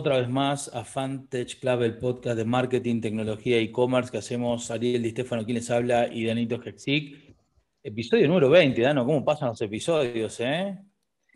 otra vez más a Fantech Club, el podcast de marketing, tecnología e e-commerce que hacemos Ariel Di Stefano, quien les habla, y Danito Hexic. Episodio número 20, Dano, ¿cómo pasan los episodios, eh?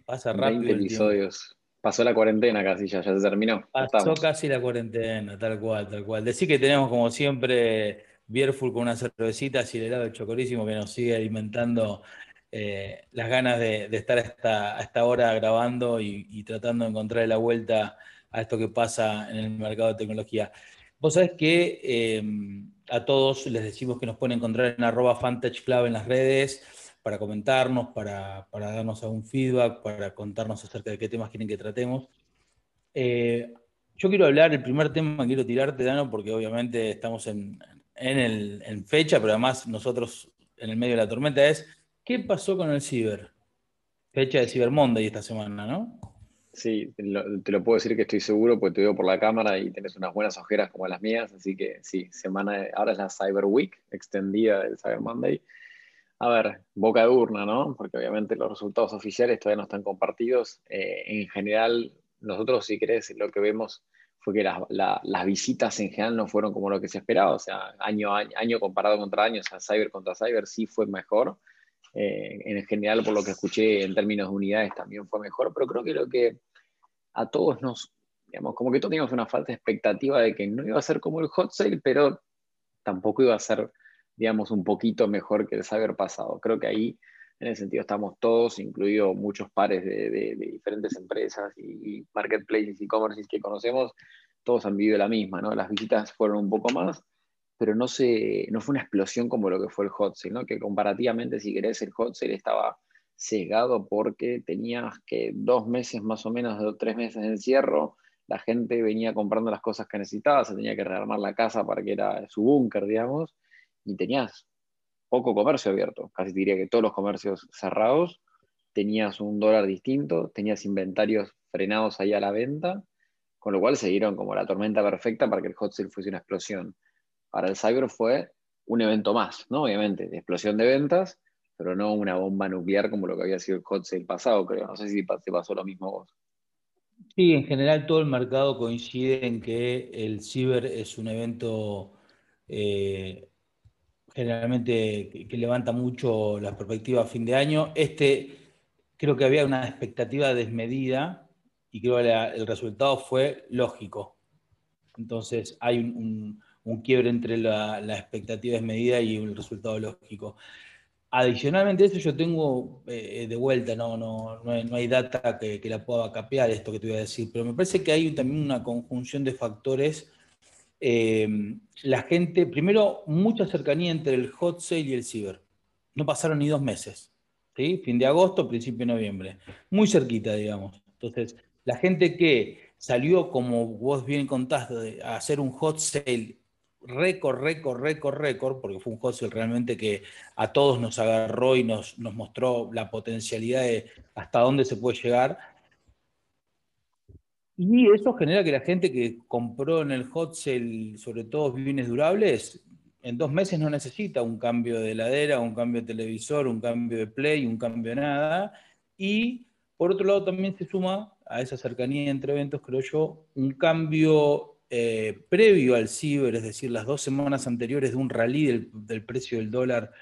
Pasa rápido. 20 episodios. Pasó la cuarentena casi, ya, ya se terminó. Pasó casi la cuarentena, tal cual, tal cual. Decir que tenemos como siempre Bierful con una cervecita y el helado chocorísimo que nos sigue alimentando eh, las ganas de, estar hasta, a esta hora grabando y, tratando de encontrar la vuelta a esto que pasa en el mercado de tecnología. Vos sabés que em, a todos les decimos que nos pueden encontrar en arroba en las redes para comentarnos, para, darnos algún feedback, para contarnos acerca de qué temas quieren que tratemos. Eh, yo quiero hablar, el primer tema que quiero tirarte, Dano, porque obviamente estamos en, en fecha, pero además nosotros en el medio de la tormenta, es ¿Qué pasó con el Ciber? Fecha de Cyber Monday esta semana, ¿no? Sí, te lo, puedo decir que estoy seguro porque te veo por la cámara y tienes unas buenas ojeras como las mías, así que sí, semana ahora es la Cyber Week extendida del Cyber Monday. A ver, boca de urna, ¿no? Porque obviamente los resultados oficiales todavía no están compartidos. Eh, en general, nosotros, si querés, lo que vemos fue que las visitas en general no fueron como lo que se esperaba, o sea, año, año, año comparado contra año, o sea, Cyber contra Cyber sí fue mejor eh, en general, por lo que escuché en términos de unidades, también fue mejor, pero creo que lo que a todos nos, digamos, como que todos teníamos una falta de expectativa de que no iba a ser como el hot sale, pero tampoco iba a ser, digamos, un poquito mejor que el Cyber pasado. Creo que ahí, en ese sentido, estamos todos, incluidos muchos pares de, diferentes empresas y, y marketplaces y e-commerce que conocemos, todos han vivido la misma, ¿no? Las visitas fueron un poco más, pero no, se, no fue una explosión como lo que fue el hot ¿no? que comparativamente, si querés, el hot estaba cegado porque tenías que dos meses más o menos, tres meses de encierro, la gente venía comprando las cosas que necesitaba, se tenía que rearmar la casa para que era su búnker, digamos, y tenías poco comercio abierto, casi diría que todos los comercios cerrados, tenías un dólar distinto, tenías inventarios frenados ahí a la venta, con lo cual se dieron como la tormenta perfecta para que el hot fuese una explosión para el Cyber fue un evento más, ¿no? Obviamente, de explosión de ventas, pero no una bomba nuclear como lo que había sido el hot sale pasado, creo. No sé si te pasó lo mismo vos. Sí, en general todo el mercado coincide en que el Cyber es un evento eh, generalmente que, levanta mucho la perspectiva a fin de año. Este creo que había una expectativa desmedida y creo que el resultado fue lógico. Entonces hay un quiebre entre la, expectativa desmedida y el resultado lógico. Adicionalmente a eso yo tengo eh, de vuelta, no, no, no, hay, data que, la pueda capear esto que te voy a decir, pero me parece que hay también una conjunción de factores. Eh, la gente, primero, mucha cercanía entre el hot sale y el ciber. No pasaron ni dos meses, ¿sí? fin de agosto, principio de noviembre. Muy cerquita, digamos. Entonces, la gente que salió, como vos bien contaste, a hacer un hot sale récord, récord, récord, récord, porque fue un hostel realmente que a todos nos agarró y nos, nos mostró la potencialidad de hasta dónde se puede llegar. Y eso genera que la gente que compró en el hot sobre todo bienes durables, en dos meses no necesita un cambio de heladera, un cambio de televisor, un cambio de play, un cambio de nada. Y por otro lado también se suma a esa cercanía entre eventos, creo yo, un cambio eh, previo al ciber, es decir, las dos semanas anteriores de un rally del, precio del dólar,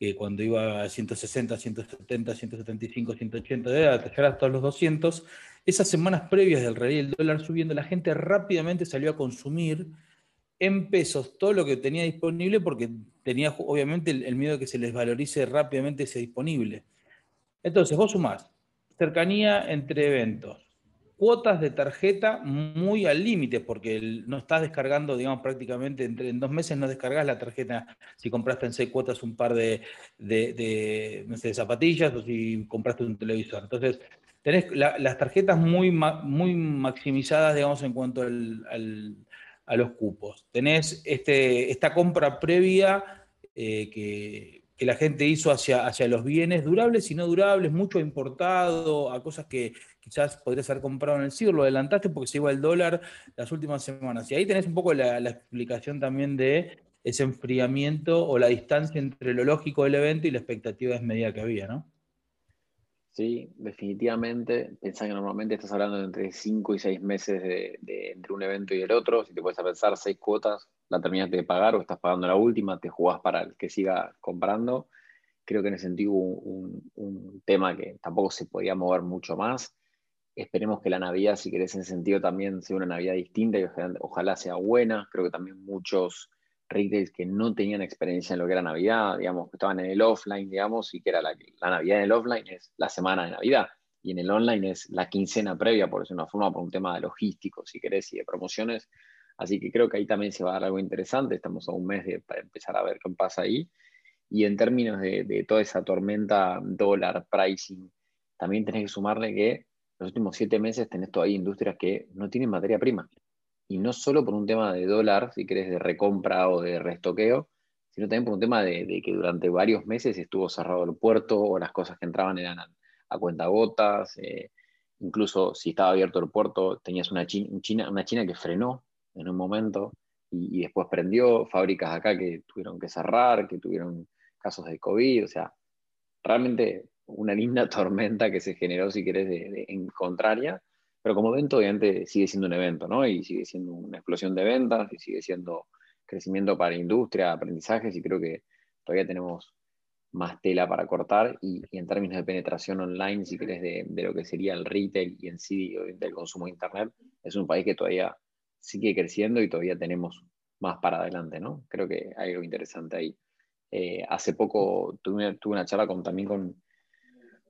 eh, cuando iba a 160, 170, 175, 180, de llegar hasta los 200, esas semanas previas del rally del dólar subiendo, la gente rápidamente salió a consumir en pesos todo lo que tenía disponible porque tenía obviamente el, el miedo de que se les valorice rápidamente ese disponible. Entonces, vos sumás cercanía entre eventos, cuotas de tarjeta muy al límite, porque no estás descargando, digamos, prácticamente entre, en dos meses no descargas la tarjeta si compraste en seis cuotas un par de, zapatillas o si compraste un televisor. Entonces, tenés las tarjetas muy, muy maximizadas, digamos, en cuanto a los cupos. Tenés este, esta compra previa eh, que, la gente hizo hacia, hacia los bienes durables y no durables, mucho importado, a cosas que, quizás podrías haber comprado en el CIR, lo adelantaste porque se iba el dólar las últimas semanas. Y ahí tenés un poco la, explicación también de ese enfriamiento o la distancia entre lo lógico del evento y la expectativa desmedida que había, ¿no? Sí, definitivamente. Pensá que normalmente estás hablando de entre 5 y 6 meses de, entre un evento y el otro. Si te puedes pensar 6 cuotas, la terminaste de pagar o estás pagando la última, te jugás para el que siga comprando. Creo que en ese sentido un, un tema que tampoco se podía mover mucho más. Esperemos que la Navidad, si querés, en sentido también sea una Navidad distinta y ojalá sea buena. Creo que también muchos retails que no tenían experiencia en lo que era Navidad, digamos, que estaban en el offline, digamos, y que era la, la Navidad en el offline es la semana de Navidad, y en el online es la quincena previa, por eso una forma, por un tema de logístico, si querés, y de promociones. Así que creo que ahí también se va a dar algo interesante, estamos a un mes de, para empezar a ver qué pasa ahí. Y en términos de, de toda esa tormenta dólar, pricing, también tenés que sumarle que los últimos siete meses tenés todavía industrias que no tienen materia prima. Y no solo por un tema de dólar, si querés, de recompra o de restoqueo, sino también por un tema de, que durante varios meses estuvo cerrado el puerto o las cosas que entraban eran a, cuentagotas, eh, incluso si estaba abierto el puerto, tenías una China, una China que frenó en un momento y, después prendió, fábricas acá que tuvieron que cerrar, que tuvieron casos de COVID, o sea, realmente una linda tormenta que se generó, si querés, en contraria, pero como evento, obviamente, sigue siendo un evento, ¿no? Y sigue siendo una explosión de ventas y sigue siendo crecimiento para industria, aprendizajes, y creo que todavía tenemos más tela para cortar. Y, en términos de penetración online, si querés, de, de, lo que sería el retail y en sí del consumo de Internet, es un país que todavía sigue creciendo y todavía tenemos más para adelante, ¿no? Creo que hay algo interesante ahí. Eh, hace poco tuve, tuve, una charla también con,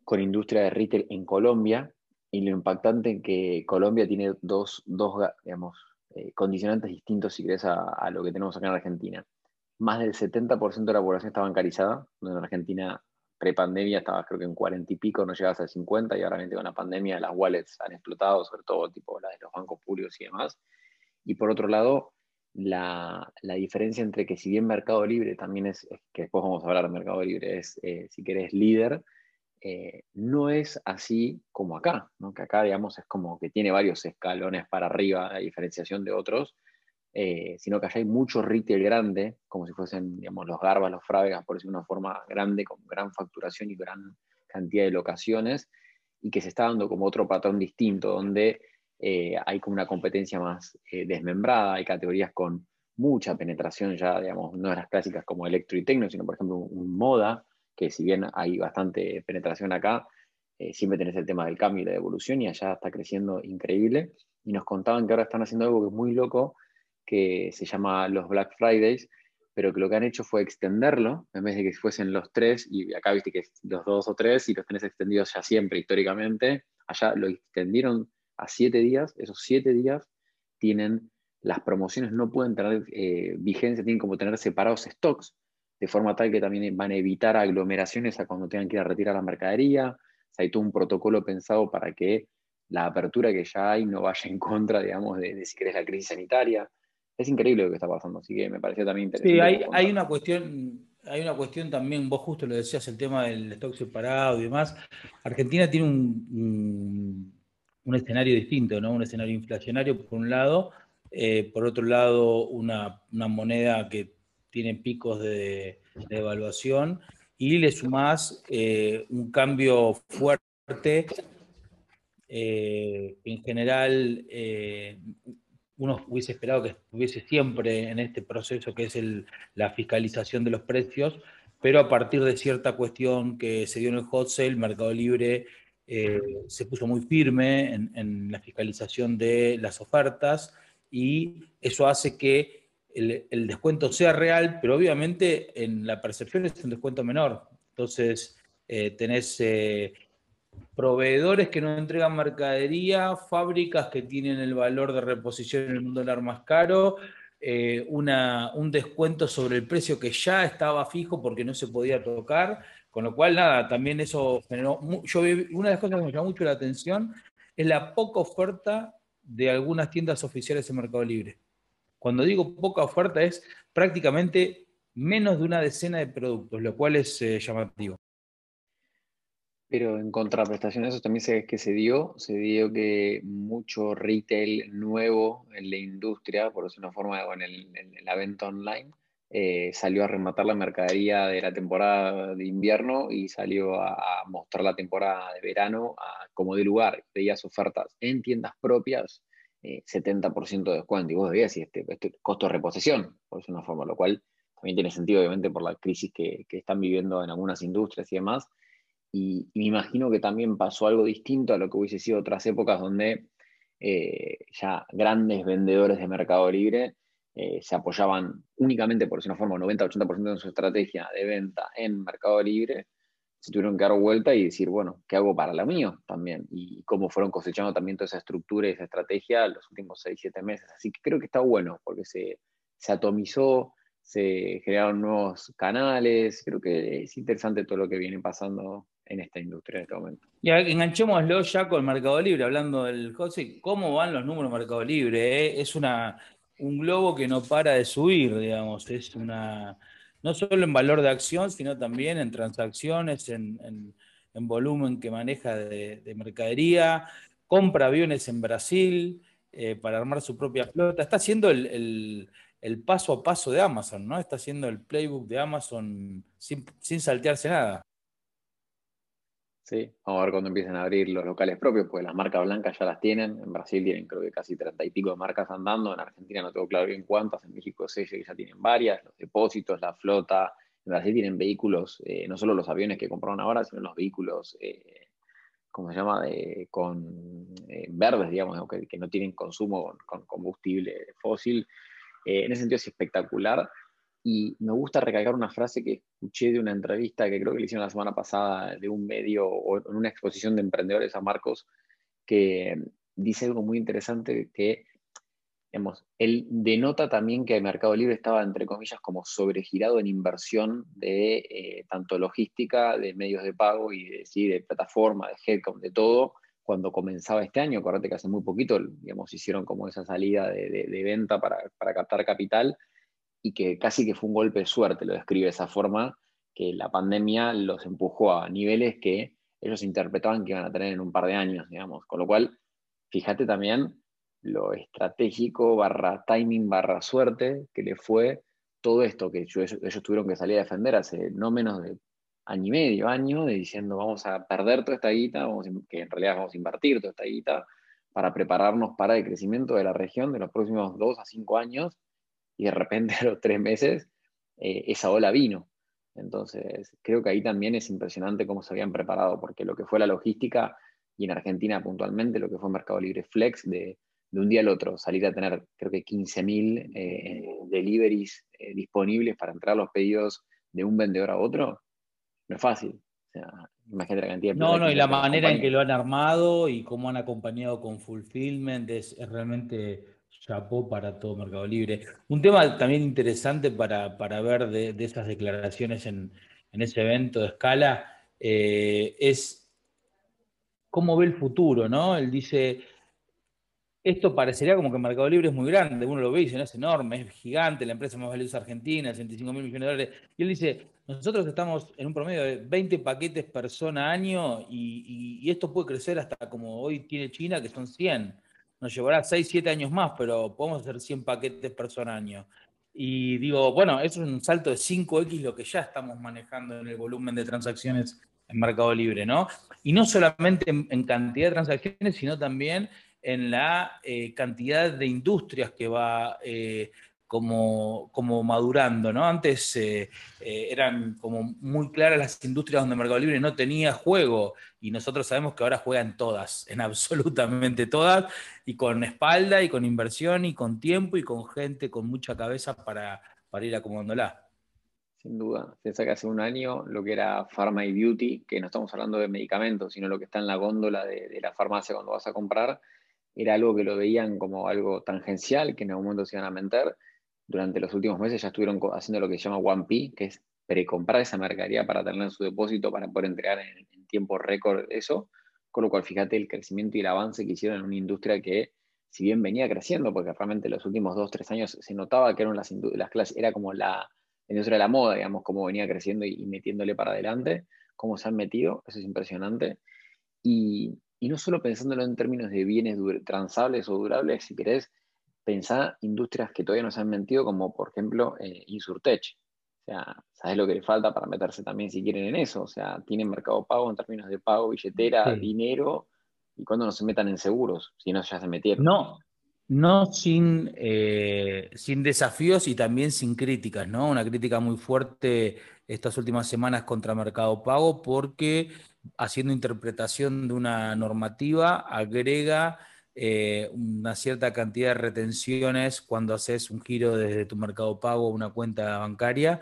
con industria de retail en Colombia y lo impactante que Colombia tiene dos, dos digamos, eh, condicionantes distintos, si querés, a, lo que tenemos acá en Argentina. Más del 70% de la población está bancarizada, donde en Argentina pre-pandemia estaba creo que en 40 y pico, no llegabas al 50, y ahora con la pandemia las wallets han explotado, sobre todo tipo la de los bancos públicos y demás. Y por otro lado, la, la, diferencia entre que si bien Mercado Libre también es, que después vamos a hablar de Mercado Libre, es, eh, si querés, líder, eh, no es así como acá, ¿no? que acá, digamos, es como que tiene varios escalones para arriba, a diferenciación de otros, eh, sino que allá hay mucho retail grande, como si fuesen, digamos, los Garbas, los Frávegas, por decir una forma grande, con gran facturación y gran cantidad de locaciones, y que se está dando como otro patrón distinto, donde eh, hay como una competencia más desmembrada, hay categorías con mucha penetración ya, digamos, no de las clásicas como electro y tecno, sino por ejemplo un moda, que si bien hay bastante penetración acá, eh, siempre tenés el tema del cambio y la evolución y allá está creciendo increíble. Y nos contaban que ahora están haciendo algo que es muy loco, que se llama los Black Fridays, pero que lo que han hecho fue extenderlo, en vez de que fuesen los tres, y acá viste que los dos o tres, y los tenés extendidos ya siempre históricamente, allá lo extendieron a siete días, esos siete días tienen, las promociones no pueden tener eh, vigencia, tienen como tener separados stocks, de forma tal que también van a evitar aglomeraciones a cuando tengan que ir a retirar la mercadería. hay todo un protocolo pensado para que la apertura que ya hay no vaya en contra, digamos, de, si querés la crisis sanitaria. Es increíble lo que está pasando, así que me pareció también interesante. Sí, hay, hay una cuestión, hay una cuestión también, vos justo lo decías, el tema del stock separado y demás. Argentina tiene un, un, escenario distinto, ¿no? Un escenario inflacionario por un lado, eh, por otro lado, una, una moneda que tiene picos de, evaluación y le sumás eh, un cambio fuerte. Eh, en general, eh, uno hubiese esperado que estuviese siempre en este proceso que es la fiscalización de los precios, pero a partir de cierta cuestión que se dio en el hot sale, Mercado Libre se puso muy firme en la fiscalización de las ofertas y eso hace que el, descuento sea real, pero obviamente en la percepción es un descuento menor. Entonces, eh, tenés eh, proveedores que no entregan mercadería, fábricas que tienen el valor de reposición en un dólar más caro, eh, un descuento sobre el precio que ya estaba fijo porque no se podía tocar, con lo cual, nada, también eso generó. Yo, una de las cosas que me llamó mucho la atención es la poca oferta de algunas tiendas oficiales en Mercado Libre. Cuando digo poca oferta es prácticamente menos de una decena de productos, lo cual es eh, llamativo. Pero en contraprestación a eso también sé que se dio, se dio que mucho retail nuevo en la industria, por decirlo una forma, en, el, en la venta online, eh, salió a rematar la mercadería de la temporada de invierno y salió a, mostrar la temporada de verano a, como de lugar. Veías ofertas en tiendas propias, 70% de descuento. Y vos veías y este, este costo de reposición, por una forma, lo cual también tiene sentido, obviamente, por la crisis que, que están viviendo en algunas industrias y demás. Y, me imagino que también pasó algo distinto a lo que hubiese sido otras épocas donde eh, ya grandes vendedores de Mercado Libre eh, se apoyaban únicamente, por decir una forma, 90-80% de su estrategia de venta en Mercado Libre, se tuvieron que dar vuelta y decir, bueno, ¿qué hago para la mío también? Y cómo fueron cosechando también toda esa estructura y esa estrategia los últimos 6-7 meses. Así que creo que está bueno, porque se, atomizó, se crearon nuevos canales, creo que es interesante todo lo que viene pasando en esta industria en este momento. Y enganchémoslo ya con Mercado Libre, hablando del José, ¿cómo van los números Mercado Libre? Eh? Es una, un globo que no para de subir, digamos, es una, no solo en valor de acción, sino también en transacciones, en, volumen que maneja de, mercadería, compra aviones en Brasil eh, para armar su propia flota, está haciendo el, paso a paso de Amazon, ¿no? Está haciendo el playbook de Amazon sin, sin saltearse nada. Sí, vamos a ver cuando empiecen a abrir los locales propios, pues las marcas blancas ya las tienen. En Brasil tienen creo que casi treinta y pico de marcas andando. En Argentina no tengo claro bien cuántas. En México sé que ya tienen varias. Los depósitos, la flota. En Brasil tienen vehículos, eh, no solo los aviones que compraron ahora, sino los vehículos, eh, ¿cómo se llama? con eh, verdes, digamos, que, que, no tienen consumo con, combustible fósil. en ese sentido es espectacular. Y me gusta recalcar una frase que escuché de una entrevista que creo que le hicieron la semana pasada de un medio o en una exposición de emprendedores a Marcos, que dice algo muy interesante que, él denota también que el Mercado Libre estaba, entre comillas, como sobregirado en inversión de eh, tanto logística, de medios de pago y de, ¿sí? de plataforma, de headcount, de todo, cuando comenzaba este año. Acuérdate que hace muy poquito, digamos, hicieron como esa salida de, de venta para, para captar capital y que casi que fue un golpe de suerte, lo describe de esa forma, que la pandemia los empujó a niveles que ellos interpretaban que iban a tener en un par de años, digamos. Con lo cual, fíjate también lo estratégico barra timing barra suerte que le fue todo esto que ellos, tuvieron que salir a defender hace no menos de año y medio, año, diciendo vamos a perder toda esta guita, que en realidad vamos a invertir toda esta guita para prepararnos para el crecimiento de la región de los próximos dos a cinco años y de repente a los tres meses eh, esa ola vino. Entonces, creo que ahí también es impresionante cómo se habían preparado, porque lo que fue la logística, y en Argentina puntualmente, lo que fue Mercado Libre Flex, de, un día al otro, salir a tener, creo que 15.000 eh, deliveries eh, disponibles para entrar los pedidos de un vendedor a otro, no es fácil. imagínate la cantidad de No, no, y la manera en que lo han armado y cómo han acompañado con fulfillment es realmente chapó para todo Mercado Libre. Un tema también interesante para, ver de, esas declaraciones en, ese evento de escala eh, es cómo ve el futuro, ¿no? Él dice, esto parecería como que Mercado Libre es muy grande, uno lo ve y dice, no, es enorme, es gigante, la empresa más valiosa argentina, 65 mil millones de dólares. Y él dice, nosotros estamos en un promedio de 20 paquetes persona año y, y esto puede crecer hasta como hoy tiene China, que son 100 nos llevará 6, 7 años más, pero podemos hacer 100 paquetes por año. Y digo, bueno, es un salto de 5X lo que ya estamos manejando en el volumen de transacciones en Mercado Libre, ¿no? Y no solamente en, cantidad de transacciones, sino también en la eh, cantidad de industrias que va eh, como, como madurando, ¿no? Antes eh, eh, eran como muy claras las industrias donde Mercado Libre no tenía juego y nosotros sabemos que ahora juegan todas, en absolutamente todas, y con espalda y con inversión y con tiempo y con gente con mucha cabeza para, para ir acomodándola. Sin duda, piensa que hace un año lo que era Pharma y Beauty, que no estamos hablando de medicamentos, sino lo que está en la góndola de, de la farmacia cuando vas a comprar, era algo que lo veían como algo tangencial, que en algún momento se iban a meter, durante los últimos meses ya estuvieron haciendo lo que se llama One P, que es precomprar esa mercadería para tener en su depósito para poder entregar en, tiempo récord eso. Con lo cual, fíjate el crecimiento y el avance que hicieron en una industria que, si bien venía creciendo, porque realmente los últimos dos, tres años se notaba que eran las, las clases, era como la, industria de la moda, digamos, cómo venía creciendo y, metiéndole para adelante, cómo se han metido, eso es impresionante. Y, y no solo pensándolo en términos de bienes transables o durables, si querés, pensá industrias que todavía no se han metido, como por ejemplo eh, Insurtech. O sea, ¿sabes lo que le falta para meterse también si quieren en eso? O sea, tienen mercado pago en términos de pago, billetera, dinero, y cuando no se metan en seguros, si no ya se metieron. No, no sin, eh, sin desafíos y también sin críticas, ¿no? Una crítica muy fuerte estas últimas semanas contra Mercado Pago porque haciendo interpretación de una normativa agrega eh, una cierta cantidad de retenciones cuando haces un giro desde tu mercado pago a una cuenta bancaria,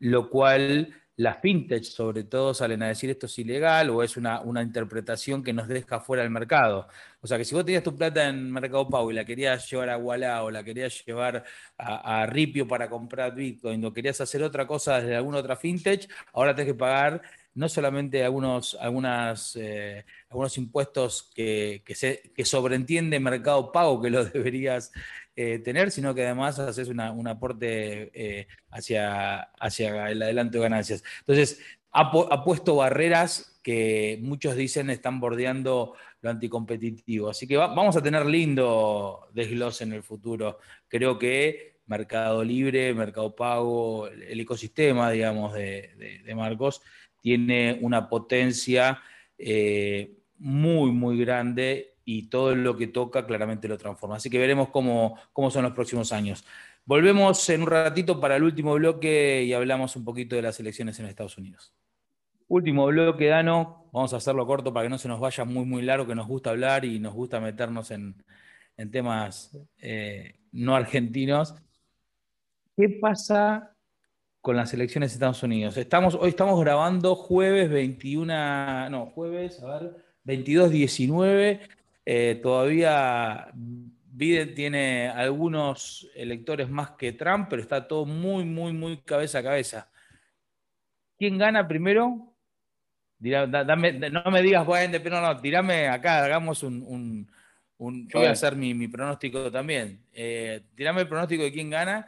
lo cual las fintech sobre todo salen a decir esto es ilegal o es una, interpretación que nos deja fuera del mercado. O sea que si vos tenías tu plata en Mercado Pago y la querías llevar a Walla o la querías llevar a, Ripio para comprar Bitcoin o querías hacer otra cosa desde alguna otra fintech, ahora tenés que pagar no solamente algunos, eh, algunos impuestos que, se, que sobreentiende Mercado Pago que lo deberías eh, tener, sino que además haces un aporte eh, hacia, hacia el adelanto de ganancias. Entonces, ha, puesto barreras que muchos dicen están bordeando lo anticompetitivo. Así que vamos a tener lindo desglose en el futuro. Creo que Mercado Libre, Mercado Pago, el ecosistema, digamos, de, de Marcos, tiene una potencia eh, muy, muy grande y todo lo que toca claramente lo transforma. Así que veremos cómo, cómo son los próximos años. Volvemos en un ratito para el último bloque y hablamos un poquito de las elecciones en Estados Unidos. Último bloque, Dano. Vamos a hacerlo corto para que no se nos vaya muy, muy largo, que nos gusta hablar y nos gusta meternos en, temas eh, no argentinos. ¿Qué pasa con las elecciones de Estados Unidos. Estamos, hoy estamos grabando jueves 21, no, jueves, a ver, 22, 19. Eh, todavía Biden tiene algunos electores más que Trump, pero está todo muy, muy, muy cabeza a cabeza. ¿Quién gana primero? no me digas, bueno, pero no, tirame acá, hagamos un, yo voy a hacer mi, pronóstico también. Eh, tirame el pronóstico de quién gana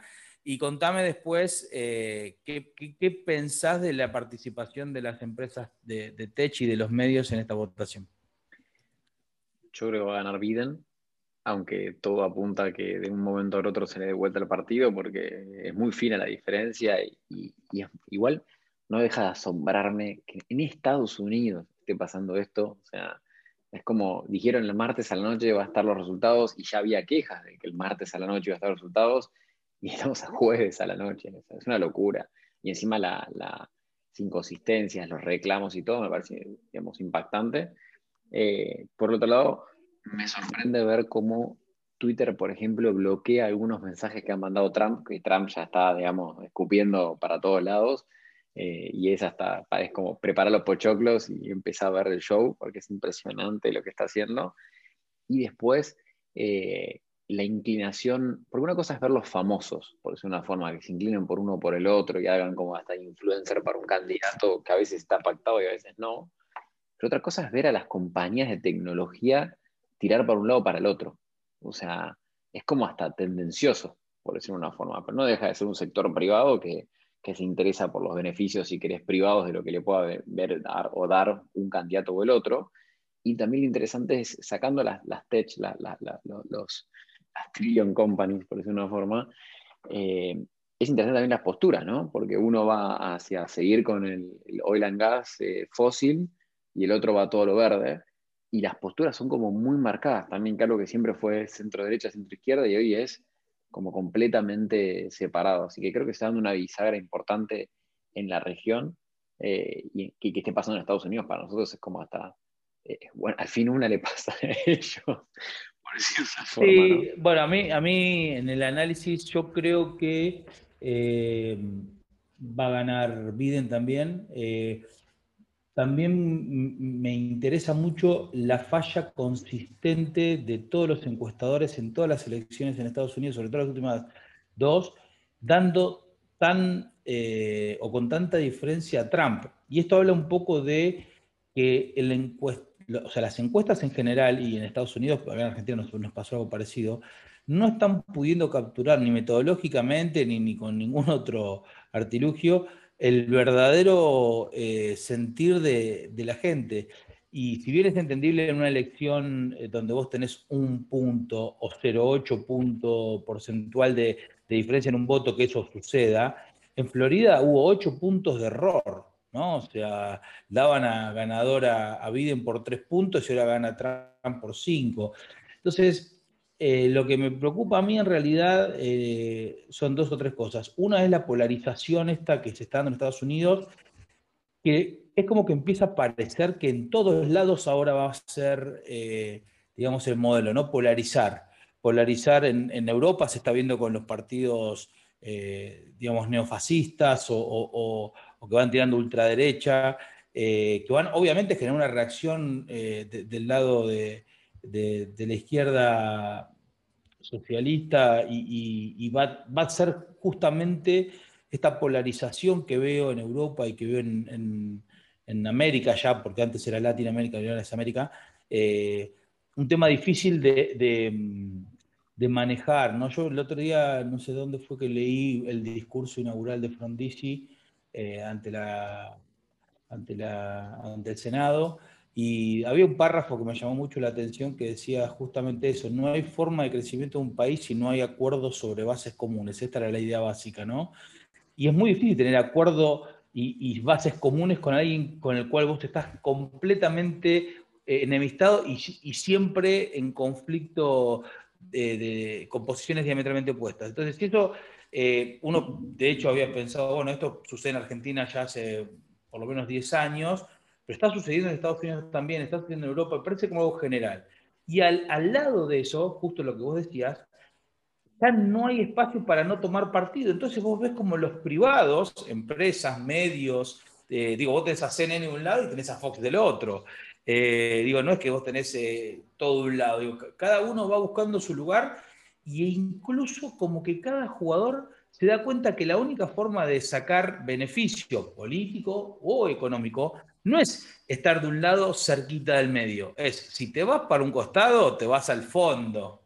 y contame después eh, ¿qué, pensás de la participación de las empresas de, tech y de los medios en esta votación. Yo creo que va a ganar Biden, aunque todo apunta a que de un momento al otro se le dé vuelta el partido, porque es muy fina la diferencia y, igual no deja de asombrarme que en Estados Unidos esté pasando esto. O sea, es como dijeron el martes a la noche va a estar los resultados y ya había quejas de que el martes a la noche iba a estar los resultados y estamos a jueves a la noche. es una locura. Y encima la, las inconsistencias, los reclamos y todo me parece, digamos, impactante. Eh, por otro lado, me sorprende ver cómo Twitter, por ejemplo, bloquea algunos mensajes que ha mandado Trump, que Trump ya está, digamos, escupiendo para todos lados. Eh, y es hasta, es como preparar los pochoclos y empezar a ver el show, porque es impresionante lo que está haciendo. Y después, eh, la inclinación, porque una cosa es ver los famosos, por decir una forma, que se inclinen por uno o por el otro y hagan como hasta influencer para un candidato que a veces está pactado y a veces no. Pero otra cosa es ver a las compañías de tecnología tirar para un lado o para el otro. O sea, es como hasta tendencioso, por decir una forma, pero no deja de ser un sector privado que, se interesa por los beneficios, si querés, privados de lo que le pueda ver dar, o dar un candidato o el otro. Y también lo interesante es sacando las, las tech, los, trillion companies, por decirlo de una forma, eh, es interesante también las posturas, ¿no? Porque uno va hacia seguir con el, oil and gas eh, fósil y el otro va a todo lo verde. Y las posturas son como muy marcadas. También claro que siempre fue centro-derecha, centro-izquierda y hoy es como completamente separado. Así que creo que está dando una bisagra importante en la región eh, y que, que, esté pasando en Estados Unidos para nosotros es como hasta, bueno, al fin una le pasa a ellos, Sí, bueno, a mí, a mí en el análisis yo creo que eh, va a ganar Biden también. Eh, también me interesa mucho la falla consistente de todos los encuestadores en todas las elecciones en Estados Unidos, sobre todo las últimas dos, dando tan eh, o con tanta diferencia a Trump. Y esto habla un poco de que el o sea, las encuestas en general y en Estados Unidos, en Argentina nos, pasó algo parecido, no están pudiendo capturar ni metodológicamente ni, ni con ningún otro artilugio el verdadero eh, sentir de, la gente. Y si bien es entendible en una elección eh, donde vos tenés un punto o 0,8 punto porcentual de, diferencia en un voto que eso suceda, en Florida hubo 8 puntos de error, ¿no? O sea, daban a ganadora a Biden por 3 puntos y ahora gana Trump por 5. Entonces, eh, lo que me preocupa a mí en realidad eh, son dos o tres cosas. Una es la polarización esta que se está dando en Estados Unidos, que es como que empieza a parecer que en todos lados ahora va a ser, eh, digamos, el modelo, ¿no? Polarizar. Polarizar en, Europa se está viendo con los partidos, digamos, neofascistas o, que van tirando ultraderecha, eh, que van obviamente a generar una reacción del lado de, la izquierda socialista y, va, a ser justamente esta polarización que veo en Europa y que veo en, en América ya, porque antes era Latinoamérica y ahora es América, eh, un tema difícil de, manejar. ¿no? Yo el otro día, no sé dónde fue que leí el discurso inaugural de Frondizi eh, ante, la, ante, la, ante el Senado, y había un párrafo que me llamó mucho la atención que decía justamente eso, no hay forma de crecimiento de un país si no hay acuerdos sobre bases comunes. Esta era la idea básica, ¿no? Y es muy difícil tener acuerdo y, bases comunes con alguien con el cual vos estás completamente eh, enemistado y, siempre en conflicto de, con posiciones diametralmente opuestas. Entonces, si eso, eh, uno de hecho había pensado, bueno, esto sucede en Argentina ya hace por lo menos 10 años, pero está sucediendo en Estados Unidos también, está sucediendo en Europa, parece como algo general. Y al, al lado de eso, justo lo que vos decías, ya no hay espacio para no tomar partido. Entonces vos ves como los privados, empresas, medios, eh, digo, vos tenés a CNN de un lado y tenés a Fox del otro. Eh, digo, no es que vos tenés eh, todo de un lado, digo, cada uno va buscando su lugar e incluso como que cada jugador se da cuenta que la única forma de sacar beneficio político o económico no es estar de un lado cerquita del medio, es si te vas para un costado, te vas al fondo.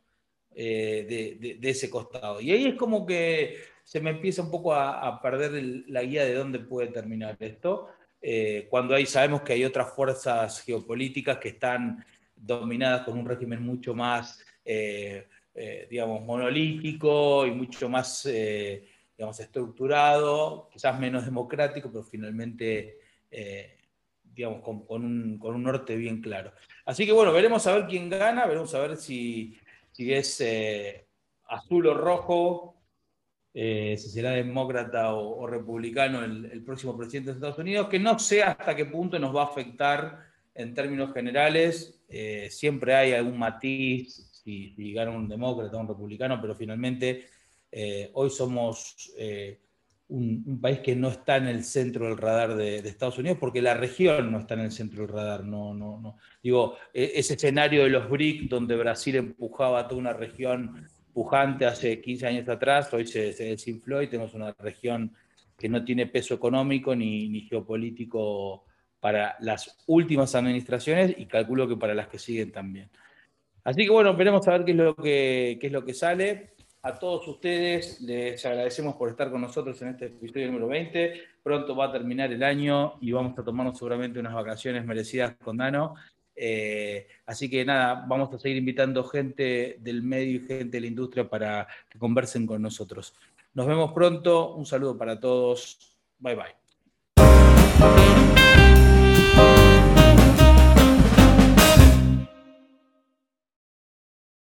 Eh, de, ese costado. Y ahí es como que se me empieza un poco a, perder la guía de dónde puede terminar esto, eh, cuando ahí sabemos que hay otras fuerzas geopolíticas que están dominadas con un régimen mucho más, eh, digamos, monolítico y mucho más, digamos, estructurado, quizás menos democrático, pero finalmente digamos, con, un, con, un, norte bien claro. Así que bueno, veremos a ver quién gana, veremos a ver si, si es eh, azul o rojo, eh, si será demócrata o, republicano el, próximo presidente de Estados Unidos, que no sé hasta qué punto nos va a afectar en términos generales. Eh, siempre hay algún matiz si, gana un demócrata un republicano, pero finalmente hoy somos un, país que no está en el centro del radar de, Estados Unidos, porque la región no está en el centro del radar. No, no, no. Digo, e, ese escenario de los BRIC, donde Brasil empujaba toda una región pujante hace 15 años atrás, hoy se, desinfló y tenemos una región que no tiene peso económico ni, geopolítico para las últimas administraciones y calculo que para las que siguen también. Así que bueno, veremos a ver qué es lo que, qué es lo que sale. A todos ustedes les agradecemos por estar con nosotros en este episodio número 20. Pronto va a terminar el año y vamos a tomarnos seguramente unas vacaciones merecidas con Dano. Eh, así que nada, vamos a seguir invitando gente del medio y gente de la industria para que conversen con nosotros. Nos vemos pronto. Un saludo para todos. Bye bye.